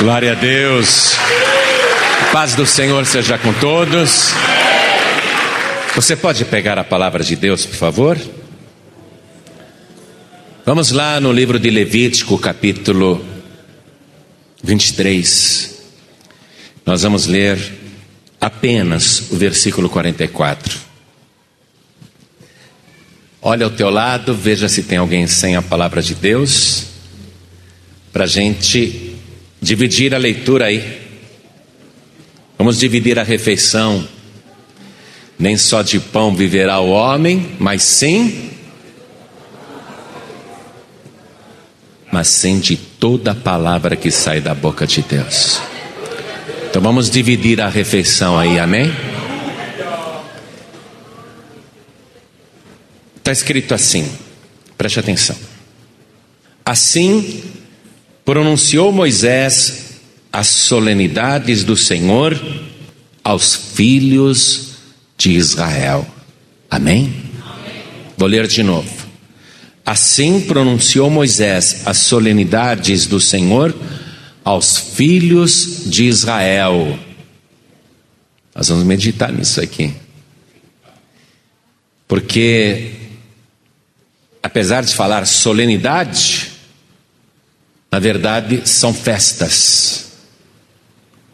Glória a Deus. Paz do Senhor seja com todos. Você pode pegar a palavra de Deus, por favor? Vamos lá no livro de Levítico, capítulo 23. Nós vamos ler apenas o versículo 44. Olha ao teu lado, veja se tem alguém sem a palavra de Deus, para a gente dividir a leitura aí. Vamos dividir a refeição. Nem só de pão viverá o homem, mas sim, mas sim de toda a palavra que sai da boca de Deus. Então vamos dividir a refeição aí, amém? Está escrito assim, preste atenção. Assim pronunciou Moisés as solenidades do Senhor aos filhos de Israel. Amém? Amém? Vou ler de novo. Assim pronunciou Moisés as solenidades do Senhor aos filhos de Israel. Nós vamos meditar nisso aqui. Porque, apesar de falar solenidade, na verdade, são festas.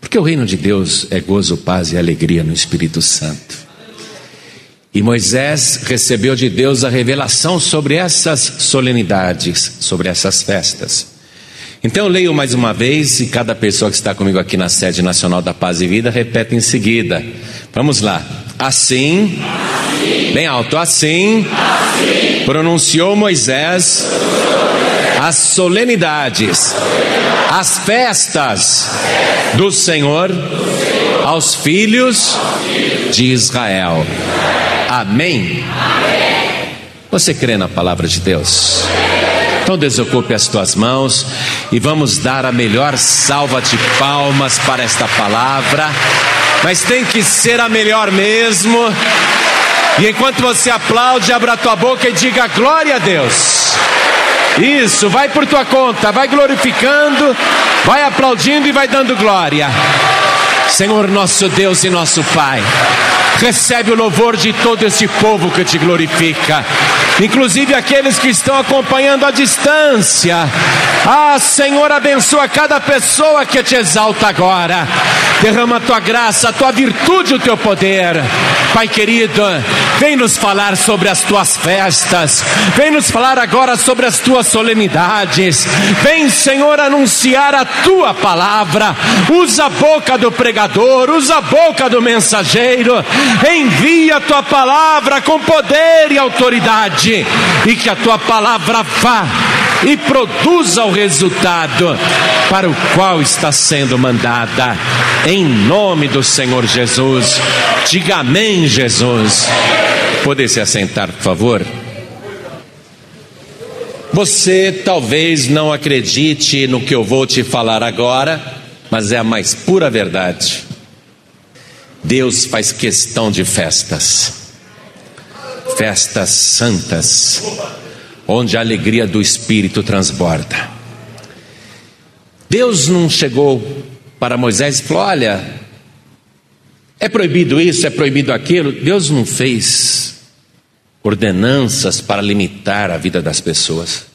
Porque o reino de Deus é gozo, paz e alegria no Espírito Santo. E Moisés recebeu de Deus a revelação sobre essas solenidades, sobre essas festas. Então eu leio mais uma vez e cada pessoa que está comigo aqui na sede nacional da Paz e Vida repete em seguida. Vamos lá. Assim, assim bem alto, assim, assim pronunciou Moisés as solenidades, as festas do Senhor aos filhos de Israel. Amém? Você crê na palavra de Deus? Então desocupe as tuas mãos e vamos dar a melhor salva de palmas para esta palavra. Mas tem que ser a melhor mesmo. E enquanto você aplaude, abra a tua boca e diga glória a Deus. Isso, vai por tua conta, vai glorificando, vai aplaudindo e vai dando glória. Senhor nosso Deus e nosso Pai, recebe o louvor de todo esse povo que te glorifica, inclusive aqueles que estão acompanhando à distância. Ah, Senhor, abençoa cada pessoa que te exalta agora. Derrama a tua graça, a tua virtude, o teu poder. Pai querido, vem nos falar sobre as tuas festas, vem nos falar agora sobre as tuas solenidades. Vem, Senhor, anunciar a tua palavra. Usa a boca do pregador, usa a boca do mensageiro. Envia a tua palavra com poder e autoridade, e que a tua palavra vá e produza o resultado para o qual está sendo mandada. Em nome do Senhor Jesus. Diga amém, Jesus. Poder se assentar, por favor. Você talvez não acredite no que eu vou te falar agora, mas é a mais pura verdade. Deus faz questão de festas, festas santas onde a alegria do Espírito transborda. Deus não chegou para Moisés e falou: Olha, é proibido isso, é proibido aquilo. Deus não fez ordenanças para limitar a vida das pessoas,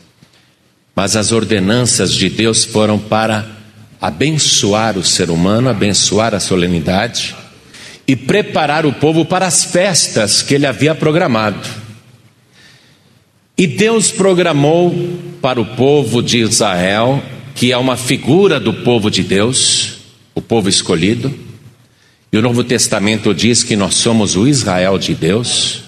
mas as ordenanças de Deus foram para abençoar o ser humano, abençoar a solenidade e preparar o povo para as festas que ele havia programado. E Deus programou para o povo de Israel, que é uma figura do povo de Deus, o povo escolhido, e o Novo Testamento diz que nós somos o Israel de Deus.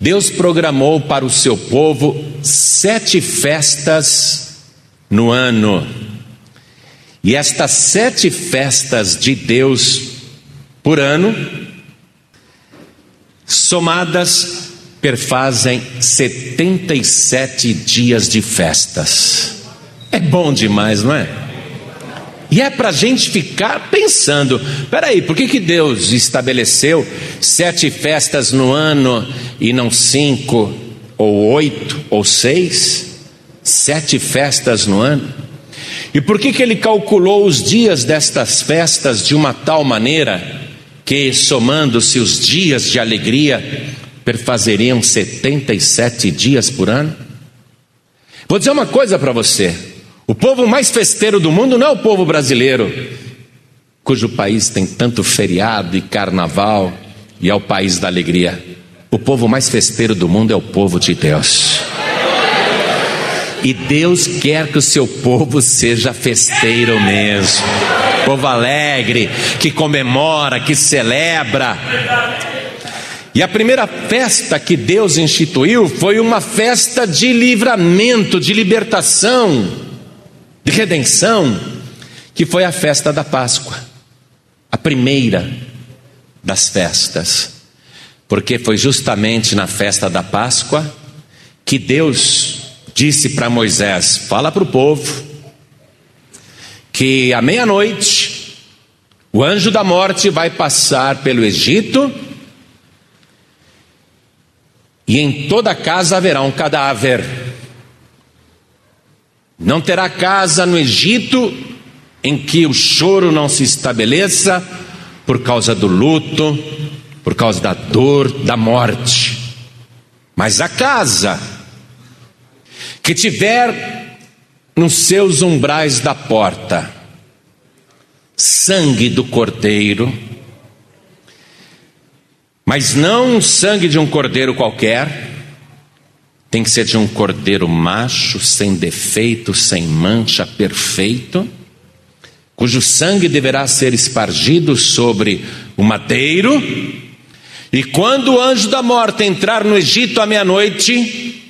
Deus programou para o seu povo sete festas no ano. E estas sete festas de Deus por ano, somadas perfazem 77 dias de festas. É bom demais, não é? E é para a gente ficar pensando: peraí, por que, que Deus estabeleceu sete festas no ano e não cinco, ou oito, ou seis? Sete festas no ano. E por que, que ele calculou os dias destas festas de uma tal maneira que, somando-se os dias de alegria, perfazeriam 77 dias por ano? Vou dizer uma coisa para você: o povo mais festeiro do mundo não é o povo brasileiro, cujo país tem tanto feriado e carnaval e é o país da alegria. O povo mais festeiro do mundo é o povo de Deus. E Deus quer que o seu povo seja festeiro mesmo. Povo alegre, que comemora, que celebra. E a primeira festa que Deus instituiu foi uma festa de livramento, de libertação, de redenção, que foi a festa da Páscoa. A primeira das festas. Porque foi justamente na festa da Páscoa que Deus disse para Moisés: Fala para o povo que à meia-noite o anjo da morte vai passar pelo Egito e em toda casa haverá um cadáver. Não terá casa no Egito em que o choro não se estabeleça por causa do luto, por causa da dor, da morte. Mas a casa que tiver nos seus umbrais da porta sangue do cordeiro, mas não sangue de um cordeiro qualquer, tem que ser de um cordeiro macho, sem defeito, sem mancha, perfeito, cujo sangue deverá ser espargido sobre o madeiro, e quando o anjo da morte entrar no Egito à meia-noite,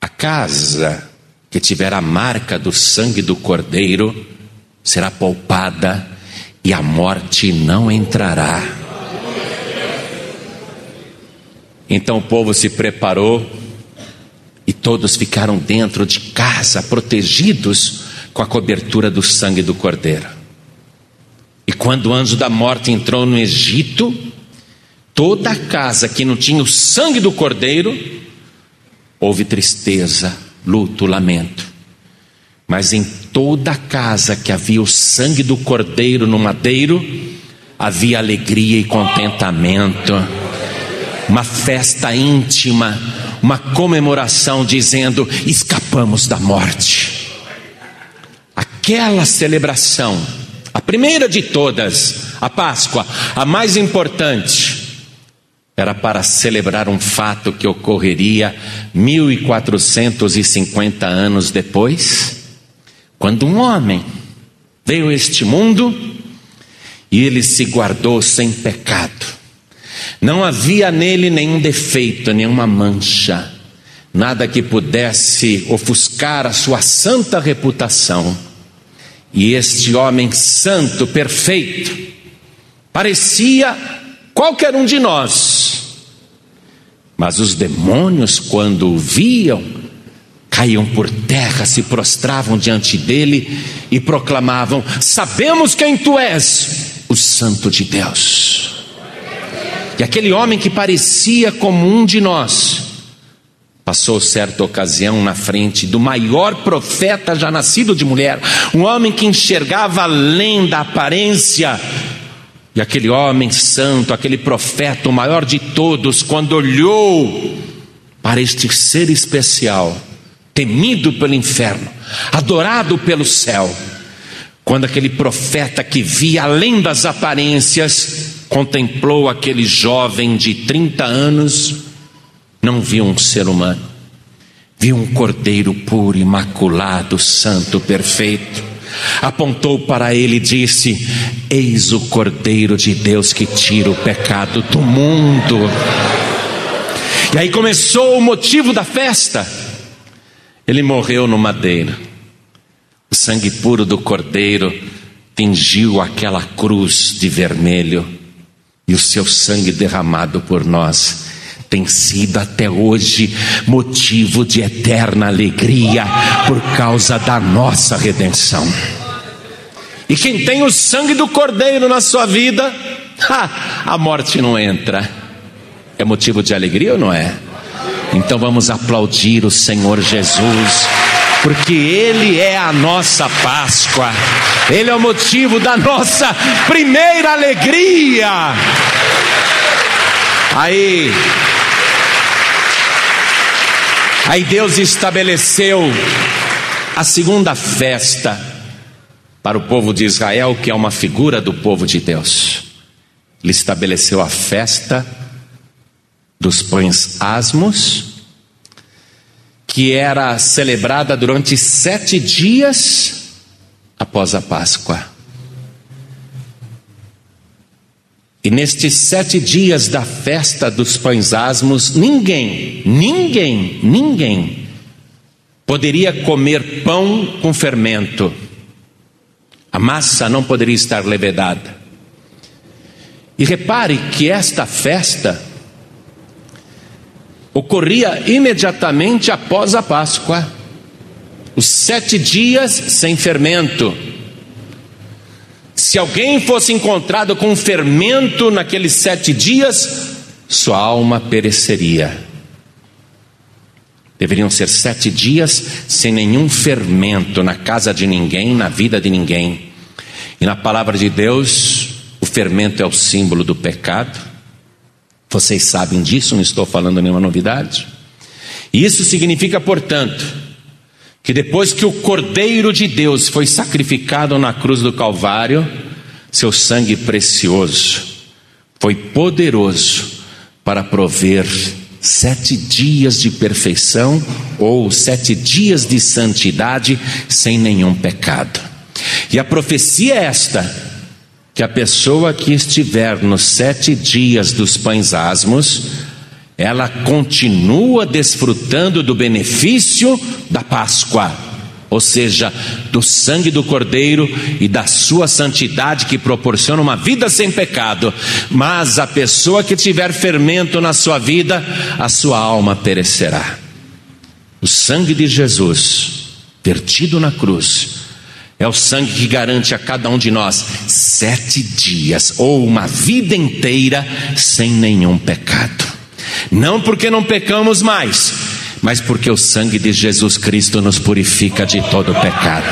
a casa que tiver a marca do sangue do cordeiro será poupada e a morte não entrará. Então o povo se preparou e todos ficaram dentro de casa, protegidos com a cobertura do sangue do cordeiro. E quando o anjo da morte entrou no Egito, toda a casa que não tinha o sangue do cordeiro houve tristeza, luto, lamento. Mas em toda a casa que havia o sangue do cordeiro no madeiro, havia alegria e contentamento, uma festa íntima, uma comemoração dizendo: escapamos da morte. Aquela celebração, a primeira de todas, a Páscoa, a mais importante, era para celebrar um fato que ocorreria 1450 anos depois, quando um homem veio a este mundo e ele se guardou sem pecado. Não havia nele nenhum defeito, nenhuma mancha, nada que pudesse ofuscar a sua santa reputação. E este homem santo, perfeito, parecia qualquer um de nós mas os demônios, quando o viam, caíam por terra, se prostravam diante dele e proclamavam: Sabemos quem tu és, o Santo de Deus. E aquele homem que parecia como um de nós, passou certa ocasião na frente do maior profeta já nascido de mulher, um homem que enxergava além da aparência. E aquele homem santo, aquele profeta, o maior de todos, quando olhou para este ser especial, temido pelo inferno, adorado pelo céu, quando aquele profeta que via além das aparências, contemplou aquele jovem de 30 anos, não viu um ser humano, viu um cordeiro puro, imaculado, santo, perfeito apontou para ele e disse: Eis o Cordeiro de Deus que tira o pecado do mundo. E aí começou o motivo da festa. Ele morreu no madeiro. O sangue puro do Cordeiro tingiu aquela cruz de vermelho, e o seu sangue derramado por nós tem sido até hoje motivo de eterna alegria por causa da nossa redenção. E quem tem o sangue do Cordeiro na sua vida, a morte não entra. É motivo de alegria ou não é? Então vamos aplaudir o Senhor Jesus porque Ele é a nossa Páscoa, Ele é o motivo da nossa primeira alegria. Aí, aí Deus estabeleceu a segunda festa para o povo de Israel, que é uma figura do povo de Deus. Ele estabeleceu a festa dos pães asmos, que era celebrada durante sete dias após a Páscoa. E nestes sete dias da festa dos pães asmos, ninguém, ninguém, ninguém poderia comer pão com fermento. A massa não poderia estar levedada. E repare que esta festa ocorria imediatamente após a Páscoa, os sete dias sem fermento. Se alguém fosse encontrado com fermento naqueles sete dias, sua alma pereceria. Deveriam ser sete dias sem nenhum fermento na casa de ninguém, na vida de ninguém. E na palavra de Deus, o fermento é o símbolo do pecado. Vocês sabem disso, não estou falando nenhuma novidade. Isso significa, portanto, que depois que o Cordeiro de Deus foi sacrificado na cruz do Calvário, seu sangue precioso foi poderoso para prover sete dias de perfeição ou sete dias de santidade sem nenhum pecado. E a profecia é esta: que a pessoa que estiver nos sete dias dos pães asmos, ela continua desfrutando do benefício da Páscoa, ou seja, do sangue do Cordeiro e da sua santidade que proporciona uma vida sem pecado. Mas a pessoa que tiver fermento na sua vida, a sua alma perecerá. O sangue de Jesus, vertido na cruz, é o sangue que garante a cada um de nós sete dias ou uma vida inteira sem nenhum pecado. Não porque não pecamos mais, mas porque o sangue de Jesus Cristo nos purifica de todo pecado.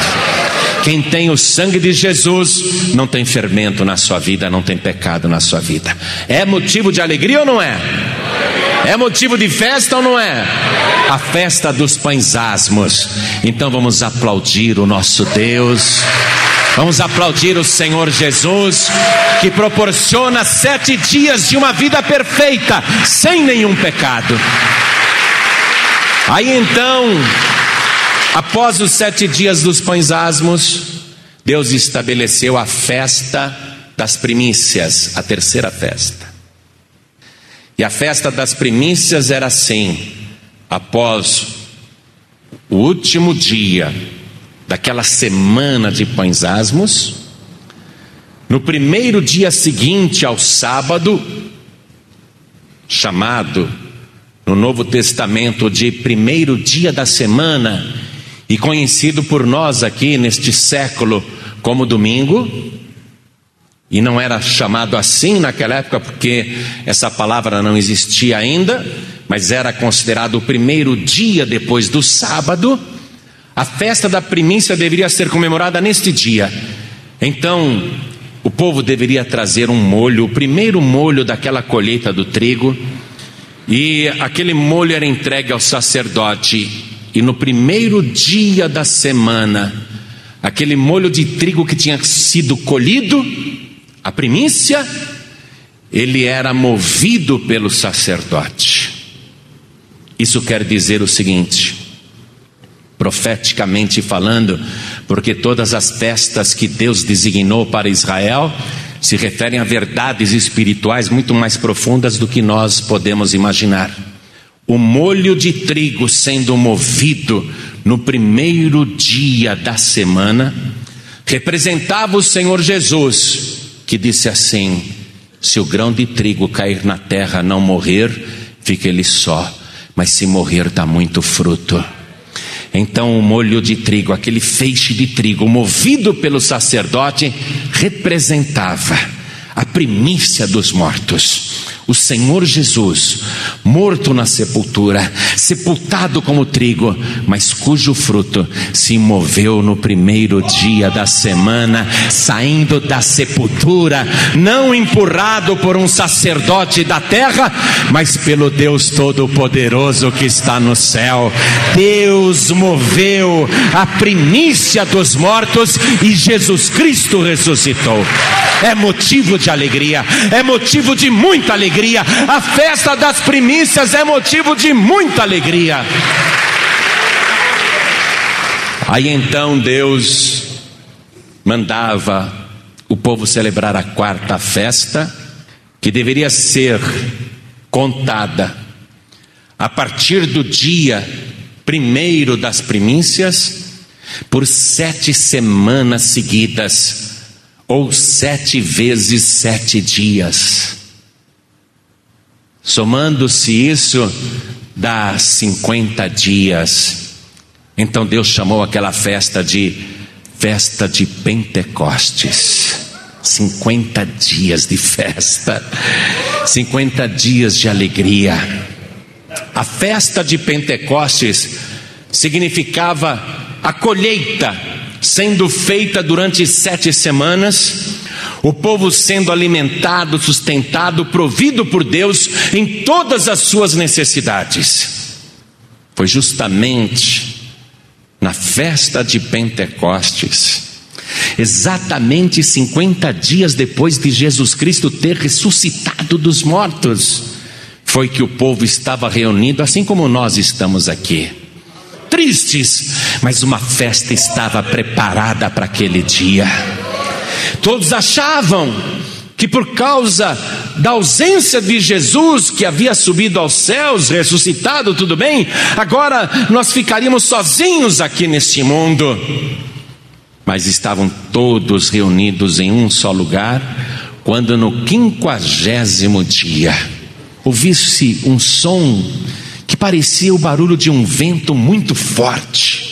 Quem tem o sangue de Jesus não tem fermento na sua vida, não tem pecado na sua vida. É motivo de alegria ou não é? É motivo de festa ou não é? A festa dos pães asmos. Então vamos aplaudir o nosso Deus. Vamos aplaudir o Senhor Jesus, que proporciona sete dias de uma vida perfeita, sem nenhum pecado. Aí então, após os sete dias dos pães asmos, Deus estabeleceu a festa das primícias, a terceira festa. E a festa das primícias era assim: após o último dia daquela semana de pães asmos, no primeiro dia seguinte ao sábado, chamado no Novo Testamento de primeiro dia da semana, e conhecido por nós aqui neste século como domingo, e não era chamado assim naquela época porque essa palavra não existia ainda, mas era considerado o primeiro dia depois do sábado. A festa da primícia deveria ser comemorada neste dia. Então, o povo deveria trazer um molho, o primeiro molho daquela colheita do trigo, e aquele molho era entregue ao sacerdote. E no primeiro dia da semana, aquele molho de trigo que tinha sido colhido, a primícia, ele era movido pelo sacerdote. Isso quer dizer o seguinte, profeticamente falando, porque todas as festas que Deus designou para Israel se referem a verdades espirituais muito mais profundas do que nós podemos imaginar. O molho de trigo sendo movido no primeiro dia da semana representava o Senhor Jesus que disse assim: Se o grão de trigo cair na terra não morrer, fica ele só, mas se morrer dá muito fruto. Então o molho de trigo, aquele feixe de trigo movido pelo sacerdote, representava a primícia dos mortos, o Senhor Jesus, morto na sepultura, sepultado como trigo, mas cujo fruto se moveu no primeiro dia da semana, saindo da sepultura, não empurrado por um sacerdote da terra, mas pelo Deus Todo-Poderoso que está no céu. Deus moveu a primícia dos mortos e Jesus Cristo ressuscitou. É motivo de alegria, é motivo de muita alegria alegria. A festa das primícias é motivo de muita alegria. Aí então Deus mandava o povo celebrar a quarta festa, que deveria ser contada a partir do dia primeiro das primícias, por sete semanas seguidas, ou sete vezes sete dias. Somando-se isso, dá 50 dias. Então Deus chamou aquela festa de festa de Pentecostes. 50 dias de festa, 50 dias de alegria. A festa de Pentecostes significava a colheita sendo feita durante sete semanas o povo sendo alimentado, sustentado, provido por Deus em todas as suas necessidades. Foi justamente na festa de Pentecostes, exatamente 50 dias depois de Jesus Cristo ter ressuscitado dos mortos, foi que o povo estava reunido, assim como nós estamos aqui. Tristes, mas uma festa estava preparada para aquele dia. Todos achavam que por causa da ausência de Jesus, que havia subido aos céus, ressuscitado, tudo bem, agora nós ficaríamos sozinhos aqui neste mundo. Mas estavam todos reunidos em um só lugar, quando no quinquagésimo dia ouvisse um som que parecia o barulho de um vento muito forte.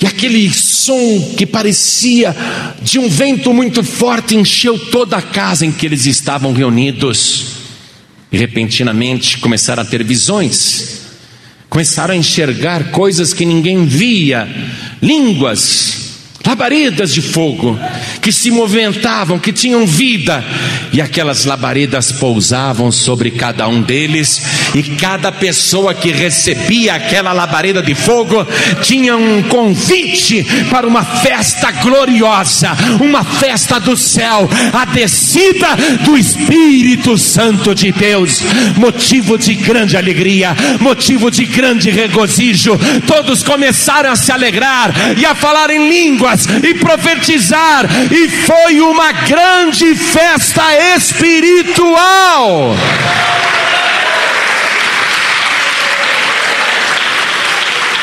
E aquele som que parecia de um vento muito forte encheu toda a casa em que eles estavam reunidos. E repentinamente começaram a ter visões, começaram a enxergar coisas que ninguém via, línguas, labaredas de fogo que se movimentavam, que tinham vida, e aquelas labaredas pousavam sobre cada um deles, e cada pessoa que recebia aquela labareda de fogo tinha um convite para uma festa gloriosa, uma festa do céu, a descida do Espírito Santo de Deus, motivo de grande alegria, motivo de grande regozijo. Todos começaram a se alegrar e a falar em línguas e profetizar, e foi uma grande festa espiritual.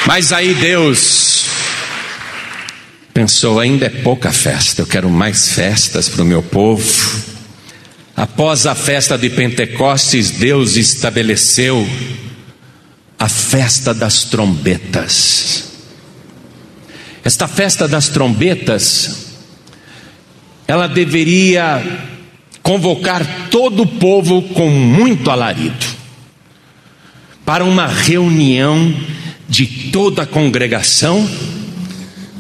Mas aí Deus pensou: ainda é pouca festa, eu quero mais festas para o meu povo. Após a festa de Pentecostes, Deus estabeleceu a festa das trombetas. Esta festa das trombetas, ela deveria convocar todo o povo com muito alarido para uma reunião de toda a congregação,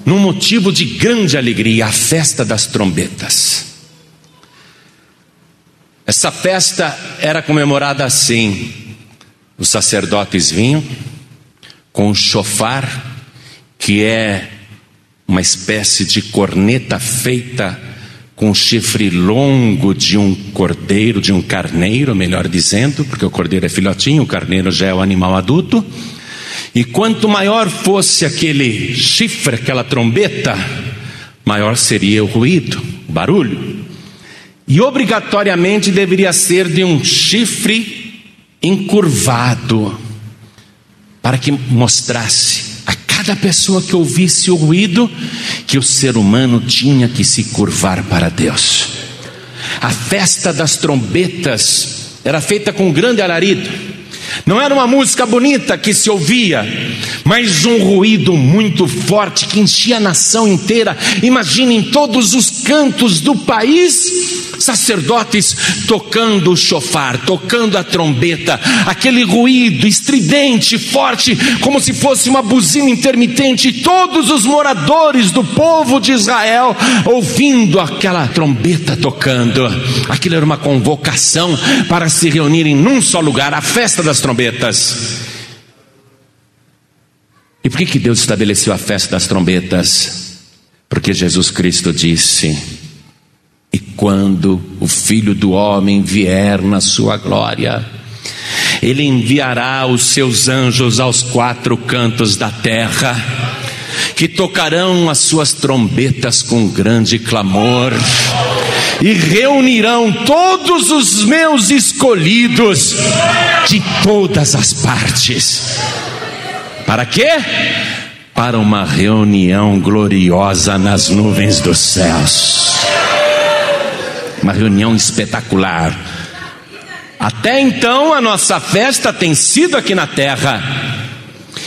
num motivo de grande alegria, a festa das trombetas. Essa festa era comemorada assim: os sacerdotes vinham com o chofar, que é uma espécie de corneta feita com o chifre longo de um cordeiro, de um carneiro, melhor dizendo, porque o cordeiro é filhotinho, o carneiro já é o animal adulto. E quanto maior fosse aquele chifre, aquela trombeta, maior seria o ruído, o barulho. E obrigatoriamente deveria ser de um chifre encurvado, para que mostrasse cada pessoa que ouvisse o ruído que o ser humano tinha que se curvar para Deus. A festa das trombetas era feita com grande alarido. Não era uma música bonita que se ouvia, mas um ruído muito forte que enchia a nação inteira. Imaginem todos os cantos do país sacerdotes tocando o chofar, tocando a trombeta, aquele ruído estridente, forte, como se fosse uma buzina intermitente, todos os moradores do povo de Israel ouvindo aquela trombeta tocando. Aquilo era uma convocação para se reunirem num só lugar, a festa das trombetas. E por que, que Deus estabeleceu a festa das trombetas? Porque Jesus Cristo disse: E quando o Filho do Homem vier na sua glória, ele enviará os seus anjos aos quatro cantos da terra, que tocarão as suas trombetas com grande clamor, e reunirão todos os meus escolhidos de todas as partes para quê? Para uma reunião gloriosa nas nuvens dos céus. Uma reunião espetacular. Até então a nossa festa tem sido aqui na terra.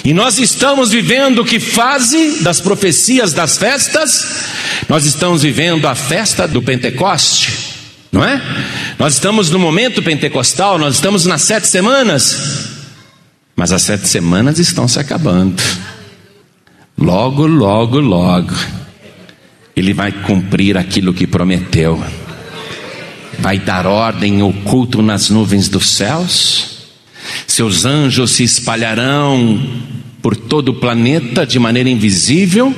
E nós estamos vivendo que fase das profecias das festas? Nós estamos vivendo a festa do Pentecoste, não é? Nós estamos no momento pentecostal, nós estamos nas sete semanas. Mas as sete semanas estão se acabando. Logo, logo, logo, Ele vai cumprir aquilo que prometeu. Vai dar ordem oculto nas nuvens dos céus. Seus anjos se espalharão por todo o planeta de maneira invisível.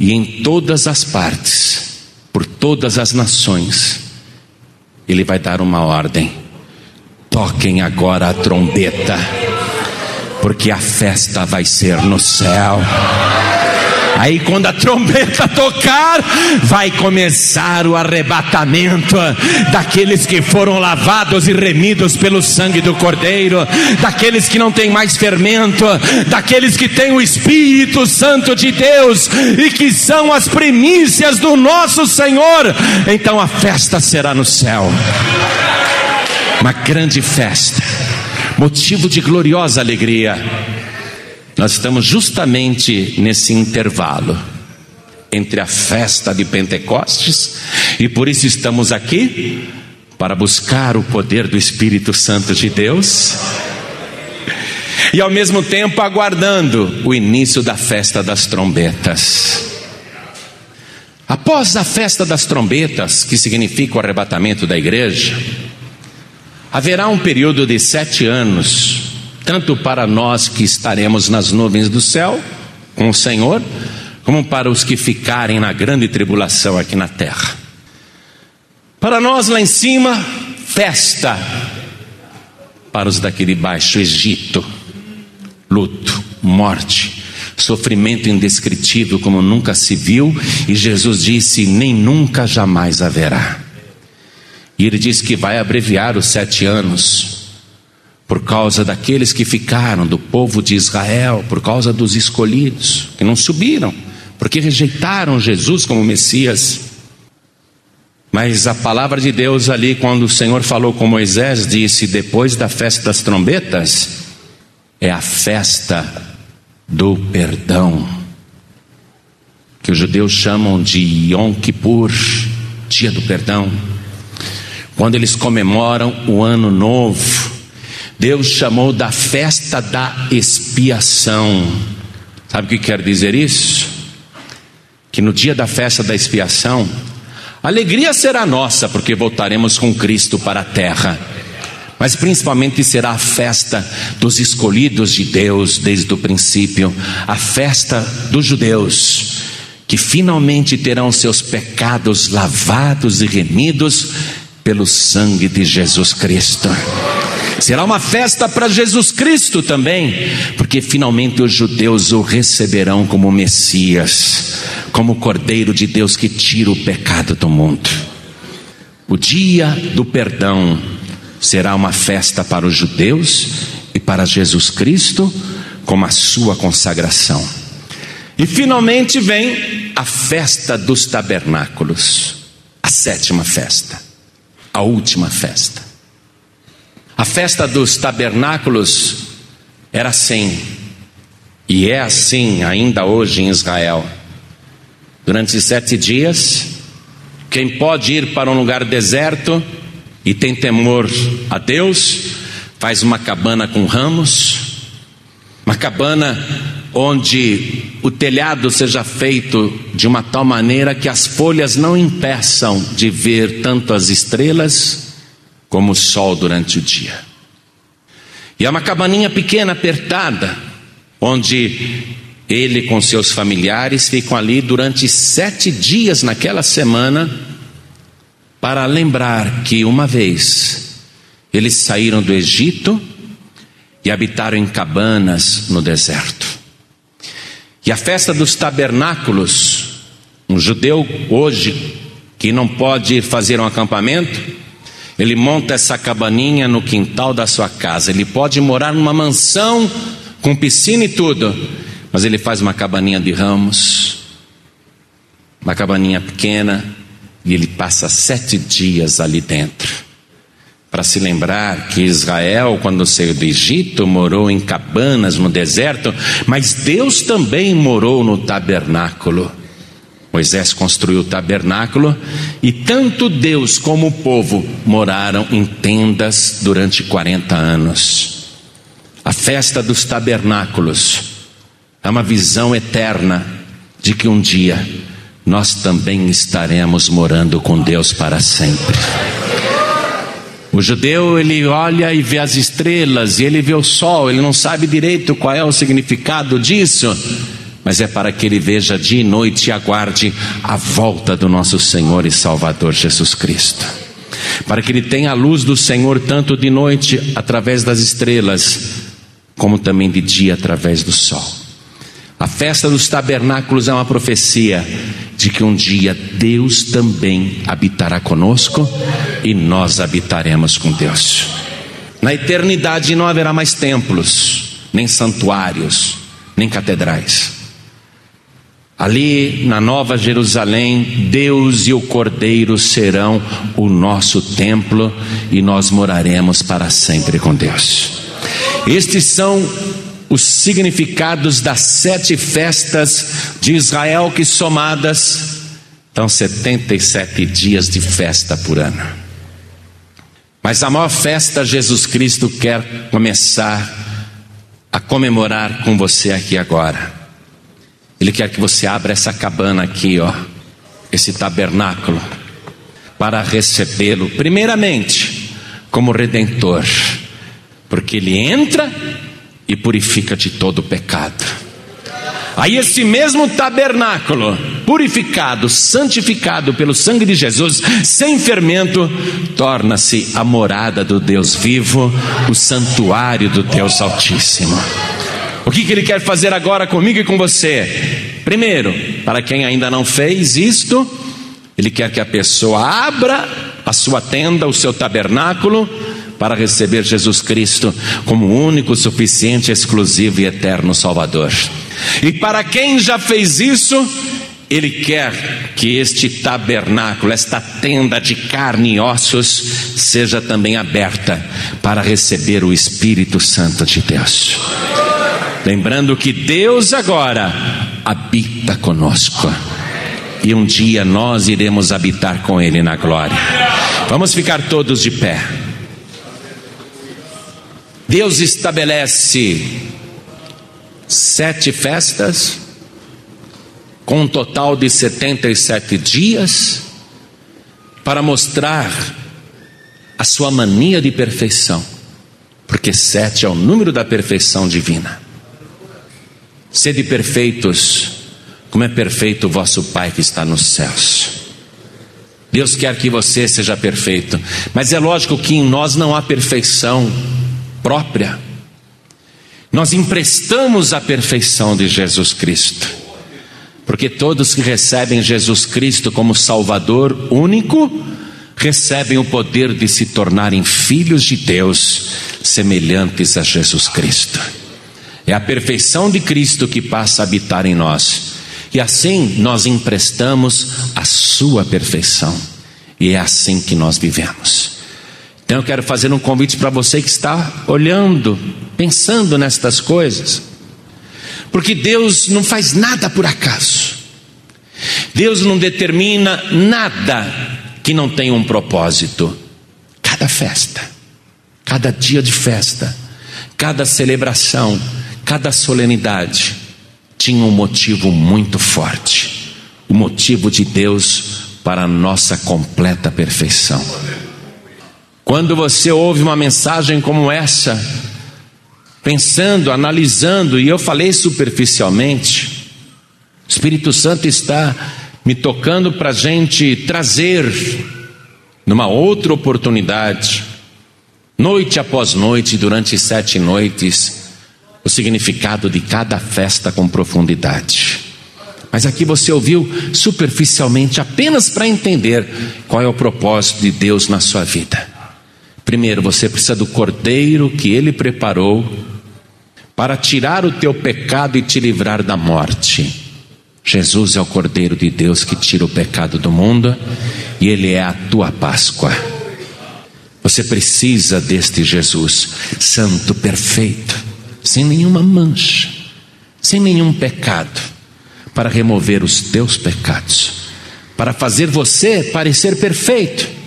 E em todas as partes, por todas as nações, Ele vai dar uma ordem Toquem agora a trombeta, porque a festa vai ser no céu. Aí, quando a trombeta tocar, vai começar o arrebatamento daqueles que foram lavados e remidos pelo sangue do Cordeiro, daqueles que não têm mais fermento, daqueles que têm o Espírito Santo de Deus e que são as primícias do nosso Senhor. Então a festa será no céu uma grande festa, motivo de gloriosa alegria. Nós estamos justamente nesse intervalo entre a festa de Pentecostes e por isso estamos aqui para buscar o poder do Espírito Santo de Deus e ao mesmo tempo aguardando o início da festa das trombetas. Após a festa das trombetas, que significa o arrebatamento da igreja, Haverá um período de sete anos, tanto para nós que estaremos nas nuvens do céu com o Senhor, como para os que ficarem na grande tribulação aqui na terra. Para nós lá em cima, festa. Para os daqui de baixo, Egito, luto, morte, sofrimento indescritível como nunca se viu, e Jesus disse: nem nunca jamais haverá. E ele diz que vai abreviar os sete anos, por causa daqueles que ficaram, do povo de Israel, por causa dos escolhidos, que não subiram, porque rejeitaram Jesus como Messias. Mas a palavra de Deus ali, quando o Senhor falou com Moisés, disse: depois da festa das trombetas, é a festa do perdão, que os judeus chamam de Yom Kippur, dia do perdão quando eles comemoram o ano novo, Deus chamou da festa da expiação. Sabe o que quer dizer isso? Que no dia da festa da expiação, alegria será nossa, porque voltaremos com Cristo para a terra. Mas principalmente será a festa dos escolhidos de Deus desde o princípio, a festa dos judeus, que finalmente terão seus pecados lavados e remidos pelo sangue de Jesus Cristo. Será uma festa para Jesus Cristo também, porque finalmente os judeus o receberão como Messias, como Cordeiro de Deus que tira o pecado do mundo. O dia do perdão será uma festa para os judeus e para Jesus Cristo, como a sua consagração. E finalmente vem a festa dos tabernáculos, a sétima festa a última festa. A festa dos tabernáculos era assim, e é assim ainda hoje em Israel. Durante sete dias, Quem pode ir para um lugar deserto e tem temor a Deus, faz uma cabana com ramos, uma cabana onde o telhado seja feito de uma tal maneira que as folhas não impeçam de ver tanto as estrelas como o sol durante o dia. E é uma cabaninha pequena, apertada, onde ele com seus familiares ficam ali durante sete dias naquela semana, para lembrar que uma vez eles saíram do Egito e habitaram em cabanas no deserto. E a festa dos tabernáculos, um judeu hoje que não pode fazer um acampamento, ele monta essa cabaninha no quintal da sua casa. Ele pode morar numa mansão com piscina e tudo, mas ele faz uma cabaninha de ramos, uma cabaninha pequena, e ele passa sete dias ali dentro para se lembrar que Israel, quando saiu do Egito, morou em cabanas no deserto, mas Deus também morou no tabernáculo. Moisés construiu o tabernáculo e tanto Deus como o povo moraram em tendas durante 40 anos. A festa dos tabernáculos é uma visão eterna de que um dia nós também estaremos morando com Deus para sempre. O judeu ele olha e vê as estrelas, e ele vê o sol, ele não sabe direito qual é o significado disso, mas é para que ele veja dia e noite e aguarde a volta do nosso Senhor e Salvador Jesus Cristo. Para que ele tenha a luz do Senhor tanto de noite através das estrelas, como também de dia através do sol. A festa dos tabernáculos é uma profecia de que um dia Deus também habitará conosco e nós habitaremos com Deus. Na eternidade não haverá mais templos, nem santuários, nem catedrais. Ali na Nova Jerusalém, Deus e o Cordeiro serão o nosso templo e nós moraremos para sempre com Deus. Estes são os significados das sete festas de Israel, que somadas dão 77 dias de festa por ano. Mas a maior festa Jesus Cristo quer começar a comemorar com você aqui agora. Ele quer que você abra essa cabana aqui, ó, esse tabernáculo, para recebê-lo, primeiramente, como redentor, porque ele entra e purifica de todo pecado. Aí esse mesmo tabernáculo, purificado, santificado pelo sangue de Jesus, sem fermento, torna-se a morada do Deus vivo, o santuário do Deus Altíssimo. O que, que ele quer fazer agora comigo e com você? Primeiro, para quem ainda não fez isto, ele quer que a pessoa abra a sua tenda, o seu tabernáculo, para receber Jesus Cristo como único, suficiente, exclusivo e eterno Salvador. E para quem já fez isso, ele quer que este tabernáculo, esta tenda de carne e ossos, seja também aberta para receber o Espírito Santo de Deus. Lembrando que Deus agora habita conosco. E um dia nós iremos habitar com Ele na glória. Vamos ficar todos de pé. Deus estabelece sete festas, com um total de 77 dias, para mostrar a sua mania de perfeição, porque sete é o número da perfeição divina. Sede perfeitos, como é perfeito o vosso Pai que está nos céus. Deus quer que você seja perfeito, mas é lógico que em nós não há perfeição própria. Nós emprestamos a perfeição de Jesus Cristo, porque todos que recebem Jesus Cristo como Salvador único, recebem o poder de se tornarem filhos de Deus, semelhantes a Jesus Cristo. É a perfeição de Cristo que passa a habitar em nós, e assim nós emprestamos a Sua perfeição, e é assim que nós vivemos. Então eu quero fazer um convite para você que está olhando, pensando nestas coisas, porque Deus não faz nada por acaso. Deus não determina nada que não tenha um propósito. Cada festa, cada dia de festa, cada celebração, cada solenidade tinha um motivo muito forte o motivo de Deus para a nossa completa perfeição. Quando você ouve uma mensagem como essa, pensando, analisando, e eu falei superficialmente, o Espírito Santo está me tocando para a gente trazer, numa outra oportunidade, noite após noite, durante sete noites, o significado de cada festa com profundidade. Mas aqui você ouviu superficialmente, apenas para entender qual é o propósito de Deus na sua vida. Primeiro, você precisa do cordeiro que ele preparou para tirar o teu pecado e te livrar da morte. Jesus é o cordeiro de Deus que tira o pecado do mundo e ele é a tua Páscoa. Você precisa deste Jesus, santo, perfeito, sem nenhuma mancha, sem nenhum pecado, para remover os teus pecados, para fazer você parecer perfeito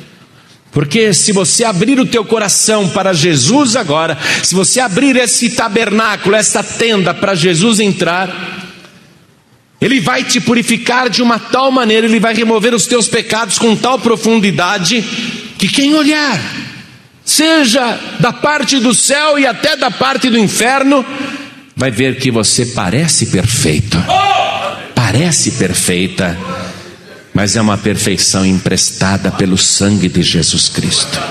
porque se você abrir o teu coração para Jesus agora, se você abrir esse tabernáculo, essa tenda para Jesus entrar, ele vai te purificar de uma tal maneira, ele vai remover os teus pecados com tal profundidade que quem olhar, seja da parte do céu e até da parte do inferno, vai ver que você parece perfeito. Parece perfeita mas é uma perfeição emprestada pelo sangue de Jesus Cristo.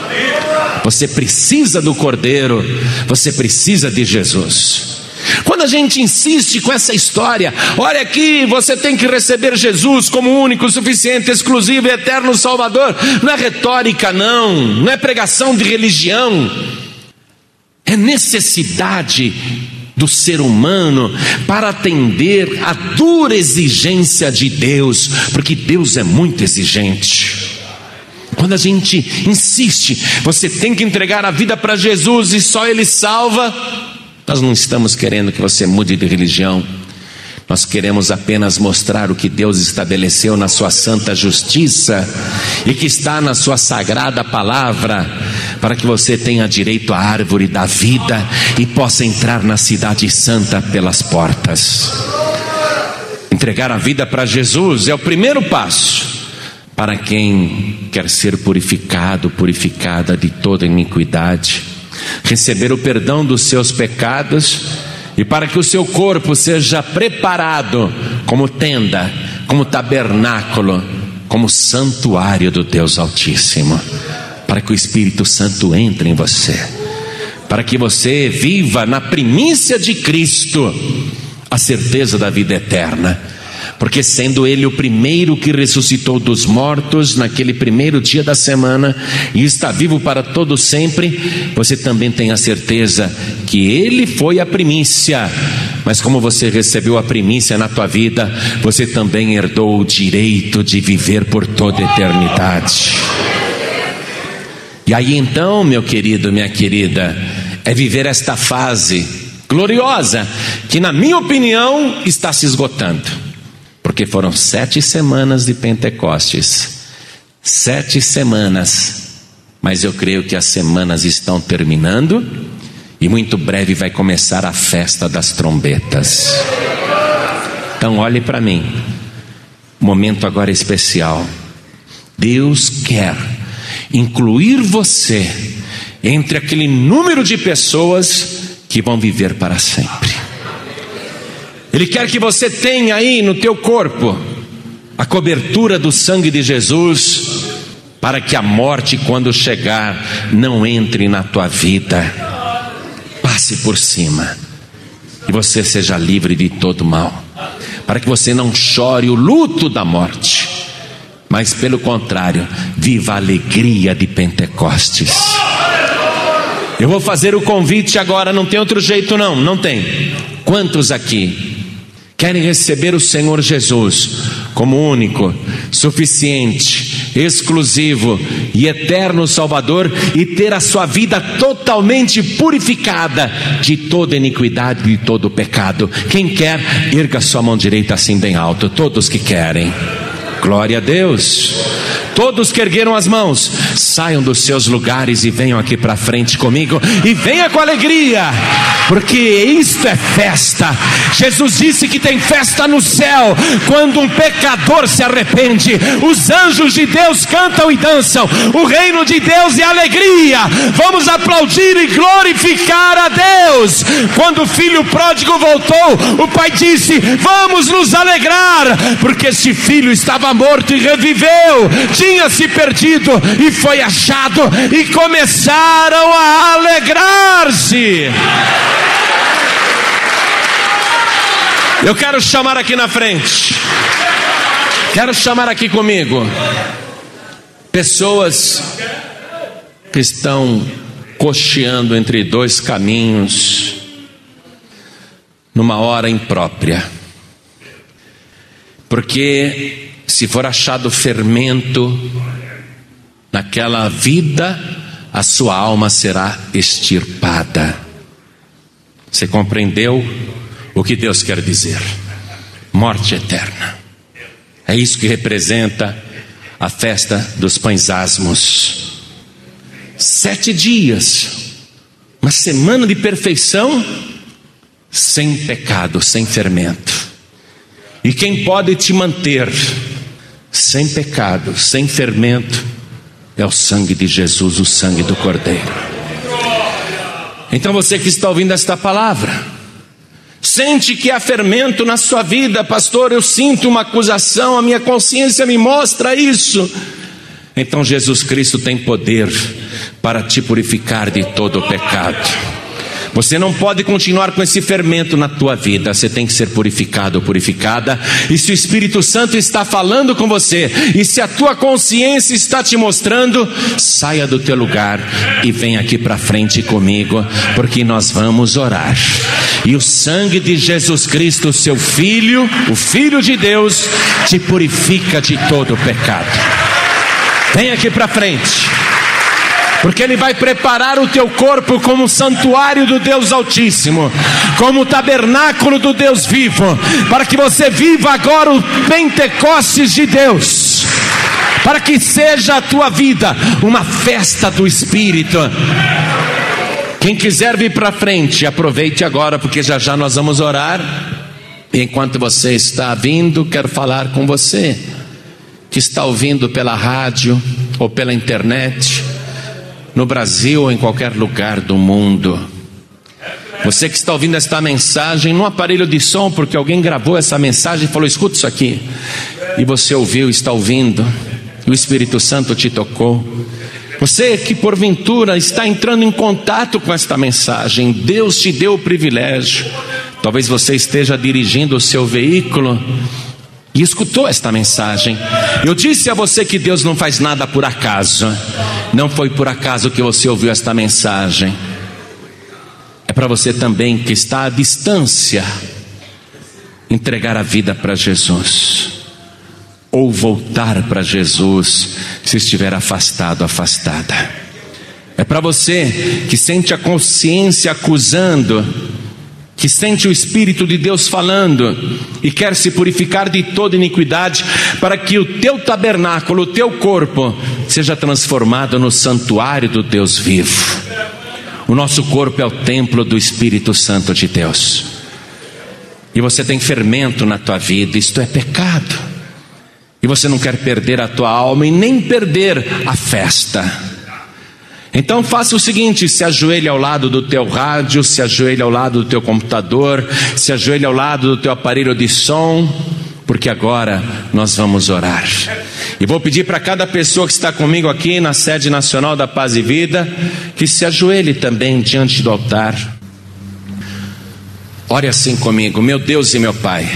Você precisa do Cordeiro, você precisa de Jesus. Quando a gente insiste com essa história, olha aqui, você tem que receber Jesus como único, suficiente, exclusivo e eterno Salvador. Não é retórica, não, não é pregação de religião, é necessidade do ser humano para atender à dura exigência de Deus, porque Deus é muito exigente. Quando a gente insiste, você tem que entregar a vida para Jesus e só Ele salva, nós não estamos querendo que você mude de religião. Nós queremos apenas mostrar o que Deus estabeleceu na Sua santa justiça e que está na Sua sagrada palavra, para que você tenha direito à árvore da vida e possa entrar na Cidade Santa pelas portas. Entregar a vida para Jesus é o primeiro passo para quem quer ser purificado, purificada de toda iniquidade, receber o perdão dos seus pecados e para que o seu corpo seja preparado como tenda, como tabernáculo, como santuário do Deus Altíssimo, para que o Espírito Santo entre em você, para que você viva na primícia de Cristo a certeza da vida eterna porque sendo ele o primeiro que ressuscitou dos mortos naquele primeiro dia da semana e está vivo para todo sempre, você também tem a certeza que ele foi a primícia. Mas como você recebeu a primícia na tua vida, você também herdou o direito de viver por toda a eternidade. E aí então, meu querido, minha querida, é viver esta fase gloriosa que, na minha opinião, está se esgotando porque foram sete semanas de Pentecostes. Sete semanas. Mas eu creio que as semanas estão terminando e muito breve vai começar a festa das trombetas. Então, olhe para mim. Momento agora especial. Deus quer incluir você entre aquele número de pessoas que vão viver para sempre. Ele quer que você tenha aí no teu corpo a cobertura do sangue de Jesus, para que a morte, quando chegar, não entre na tua vida, passe por cima. E você seja livre de todo mal, para que você não chore o luto da morte, mas pelo contrário, viva a alegria de Pentecostes. Eu vou fazer o convite agora, não tem outro jeito, não, não tem. Quantos aqui querem receber o Senhor Jesus como único, suficiente, exclusivo e eterno Salvador e ter a sua vida totalmente purificada de toda iniquidade e de todo pecado. Quem quer, erga sua mão direita assim bem alto, todos que querem. Glória a Deus. Todos que ergueram as mãos, saiam dos seus lugares e venham aqui para frente comigo e venha com alegria, porque isto é festa. Jesus disse que tem festa no céu quando um pecador se arrepende. Os anjos de Deus cantam e dançam. O reino de Deus é alegria. Vamos aplaudir e glorificar a Deus. Quando o filho pródigo voltou, o pai disse: Vamos nos alegrar, porque esse filho estava morto e reviveu tinha se perdido e foi achado, e começaram a alegrar-se. Eu quero chamar aqui na frente, quero chamar aqui comigo, pessoas que estão cocheando entre dois caminhos, numa hora imprópria, porque se for achado fermento naquela vida, a sua alma será extirpada. Você compreendeu o que Deus quer dizer? Morte eterna. É isso que representa a festa dos pães asmos. Sete dias, uma semana de perfeição, sem pecado, sem fermento. E quem pode te manter sem pecado, sem fermento, é o sangue de Jesus, o sangue do Cordeiro. Então você que está ouvindo esta palavra, sente que há fermento na sua vida, pastor, eu sinto uma acusação, a minha consciência me mostra isso. Então Jesus Cristo tem poder para te purificar de todo o pecado. Você não pode continuar com esse fermento na tua vida. Você tem que ser purificado ou purificada. E se o Espírito Santo está falando com você, e se a tua consciência está te mostrando, saia do teu lugar e vem aqui para frente comigo, porque nós vamos orar. E o sangue de Jesus Cristo, seu Filho, o Filho de Deus, te purifica de todo pecado. Vem aqui para frente porque Ele vai preparar o teu corpo como santuário do Deus Altíssimo, como tabernáculo do Deus vivo, para que você viva agora o Pentecostes de Deus, para que seja a tua vida uma festa do Espírito. Quem quiser vir para frente, aproveite agora, porque já já nós vamos orar. E enquanto você está vindo, quero falar com você que está ouvindo pela rádio ou pela internet no Brasil ou em qualquer lugar do mundo. Você que está ouvindo esta mensagem no aparelho de som, porque alguém gravou essa mensagem e falou: escuta isso aqui. E você ouviu, está ouvindo, o Espírito Santo te tocou. Você que porventura está entrando em contato com esta mensagem, Deus te deu o privilégio. Talvez você esteja dirigindo o seu veículo e escutou esta mensagem. Eu disse a você que Deus não faz nada por acaso. Não foi por acaso que você ouviu esta mensagem. É para você também que está à distância entregar a vida para Jesus ou voltar para Jesus se estiver afastado, afastada. É para você que sente a consciência acusando que sente o Espírito de Deus falando e quer se purificar de toda iniquidade, para que o teu tabernáculo, o teu corpo, seja transformado no santuário do Deus vivo. O nosso corpo é o templo do Espírito Santo de Deus. E você tem fermento na tua vida, isto é pecado. E você não quer perder a tua alma e nem perder a festa. Então faça o seguinte: se ajoelhe ao lado do teu rádio, se ajoelhe ao lado do teu computador, se ajoelhe ao lado do teu aparelho de som, porque agora nós vamos orar. E vou pedir para cada pessoa que está comigo aqui na sede nacional da Paz e Vida que se ajoelhe também diante do altar. Ore assim comigo, meu Deus e meu Pai.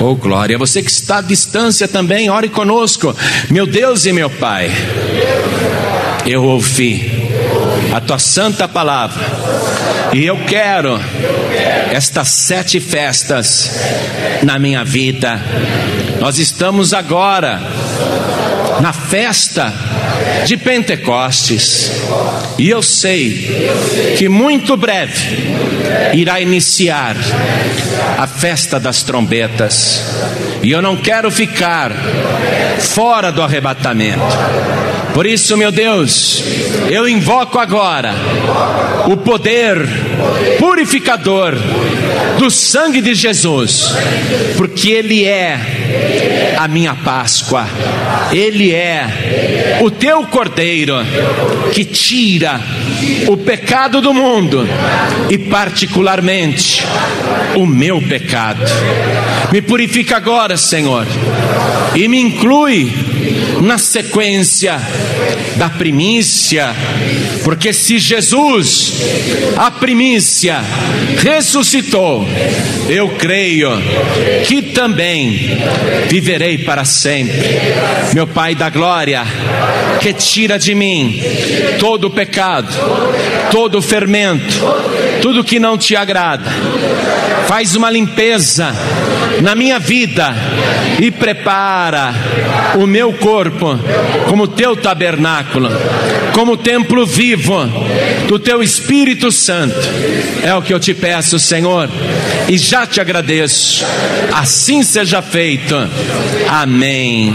Oh glória, você que está à distância também, ore conosco, meu Deus e meu Pai eu ouvi a tua santa palavra e eu quero estas sete festas na minha vida. Nós estamos agora na festa de Pentecostes e eu sei que muito breve irá iniciar a festa das trombetas E eu não quero ficar fora do arrebatamento. Por isso, meu Deus, eu invoco agora o poder purificador do sangue de Jesus, porque Ele é a minha Páscoa, Ele é o teu Cordeiro que tira o pecado do mundo e, particularmente, o meu pecado. Me purifica agora, Senhor, e me inclui na sequência da primícia, porque se Jesus, a primícia, ressuscitou, eu creio que também viverei para sempre. Meu Pai da glória, que tira de mim todo o pecado, todo o fermento, tudo que não te agrada. Faz uma limpeza na minha vida e prepara o meu corpo como teu tabernáculo, como templo vivo do teu Espírito Santo. É o que eu te peço, Senhor, e já te agradeço. Assim seja feito. Amém.